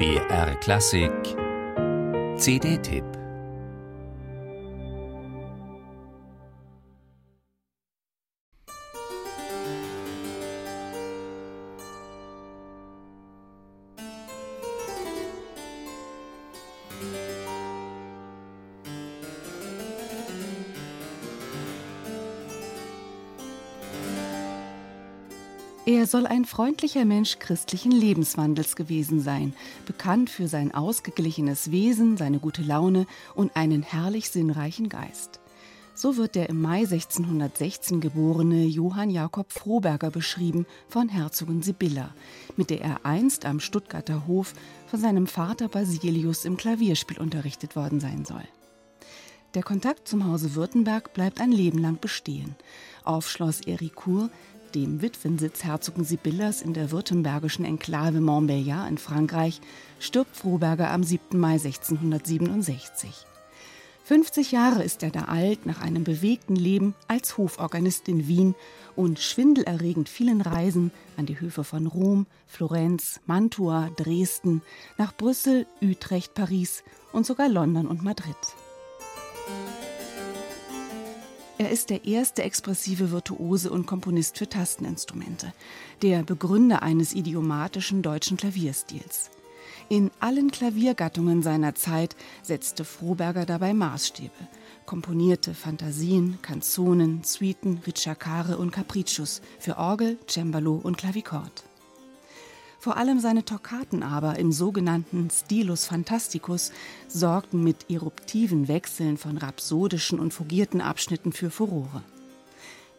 BR Klassik. CD-Tipp Er soll ein freundlicher Mensch christlichen Lebenswandels gewesen sein, bekannt für sein ausgeglichenes Wesen, seine gute Laune und einen herrlich sinnreichen Geist. So wird der im Mai 1616 geborene Johann Jakob Froberger beschrieben von Herzogin Sibylla, mit der er einst am Stuttgarter Hof von seinem Vater Basilius im Klavierspiel unterrichtet worden sein soll. Der Kontakt zum Hause Württemberg bleibt ein Leben lang bestehen. Auf Schloss Héricourt dem Witwensitz Herzogin Sibyllas in der württembergischen Enklave Montbéliard in Frankreich, stirbt Froberger am 7. Mai 1667. 50 Jahre ist er da alt, nach einem bewegten Leben als Hoforganist in Wien und schwindelerregend vielen Reisen an die Höfe von Rom, Florenz, Mantua, Dresden, nach Brüssel, Utrecht, Paris und sogar London und Madrid. Er ist der erste expressive Virtuose und Komponist für Tasteninstrumente, der Begründer eines idiomatischen deutschen Klavierstils. In allen Klaviergattungen seiner Zeit setzte Froberger dabei Maßstäbe, komponierte Fantasien, Kanzonen, Suiten, Ricercare und Capriccios für Orgel, Cembalo und Klavikord. Vor allem seine Toccaten aber im sogenannten Stilus Fantasticus sorgten mit eruptiven Wechseln von rhapsodischen und fugierten Abschnitten für Furore.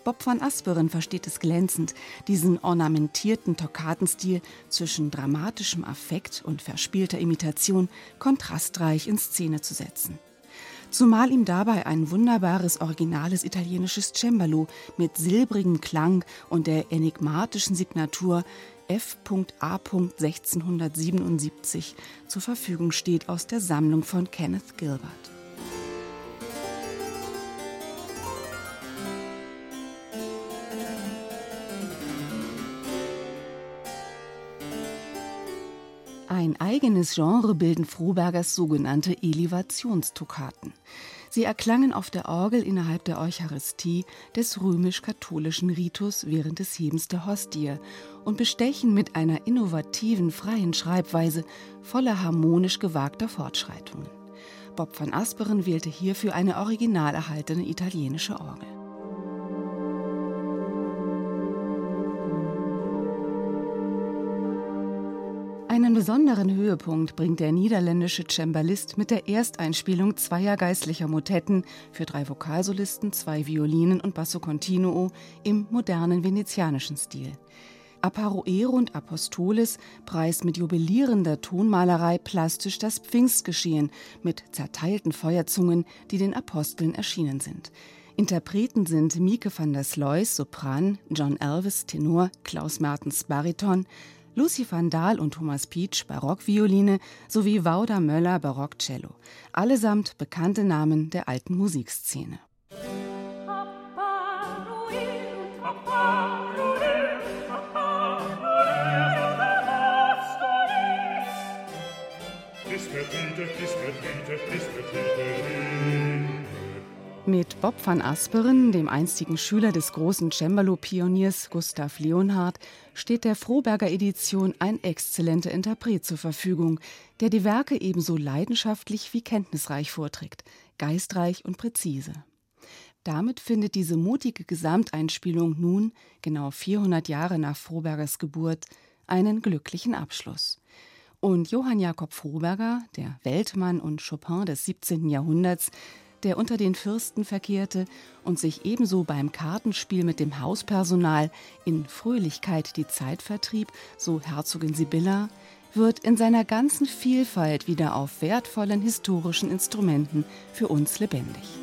Bob van Asperen versteht es glänzend, diesen ornamentierten Toccatenstil zwischen dramatischem Affekt und verspielter Imitation kontrastreich in Szene zu setzen. Zumal ihm dabei ein wunderbares originales italienisches Cembalo mit silbrigem Klang und der enigmatischen Signatur F.A. 1677 zur Verfügung steht aus der Sammlung von Kenneth Gilbert. Ein eigenes Genre bilden Frobergers sogenannte Elevationstokkaten. Sie erklangen auf der Orgel innerhalb der Eucharistie des römisch-katholischen Ritus während des Hebens der Hostie und bestechen mit einer innovativen, freien Schreibweise voller harmonisch gewagter Fortschreitungen. Bob van Asperen wählte hierfür eine original erhaltene italienische Orgel. Einen besonderen Höhepunkt bringt der niederländische Cembalist mit der Ersteinspielung zweier geistlicher Motetten für drei Vokalsolisten, zwei Violinen und Basso Continuo im modernen venezianischen Stil. Apparoero und Apostolis preist mit jubilierender Tonmalerei plastisch das Pfingstgeschehen mit zerteilten Feuerzungen, die den Aposteln erschienen sind. Interpreten sind Mieke van der Sloys, Sopran, John Elvis, Tenor, Klaus Mertens, Bariton, Lucy van Dahl und Thomas Pietsch Barockvioline sowie Wauda Möller Barockcello. Allesamt bekannte Namen der alten Musikszene. Mit Bob van Asperen, dem einstigen Schüler des großen Cembalo-Pioniers Gustav Leonhard, steht der Froberger Edition ein exzellenter Interpret zur Verfügung, der die Werke ebenso leidenschaftlich wie kenntnisreich vorträgt, geistreich und präzise. Damit findet diese mutige Gesamteinspielung nun, genau 400 Jahre nach Frobergers Geburt, einen glücklichen Abschluss. Und Johann Jakob Froberger, der Weltmann und Chopin des 17. Jahrhunderts, der unter den Fürsten verkehrte und sich ebenso beim Kartenspiel mit dem Hauspersonal in Fröhlichkeit die Zeit vertrieb, so Herzogin Sibylla, wird in seiner ganzen Vielfalt wieder auf wertvollen historischen Instrumenten für uns lebendig.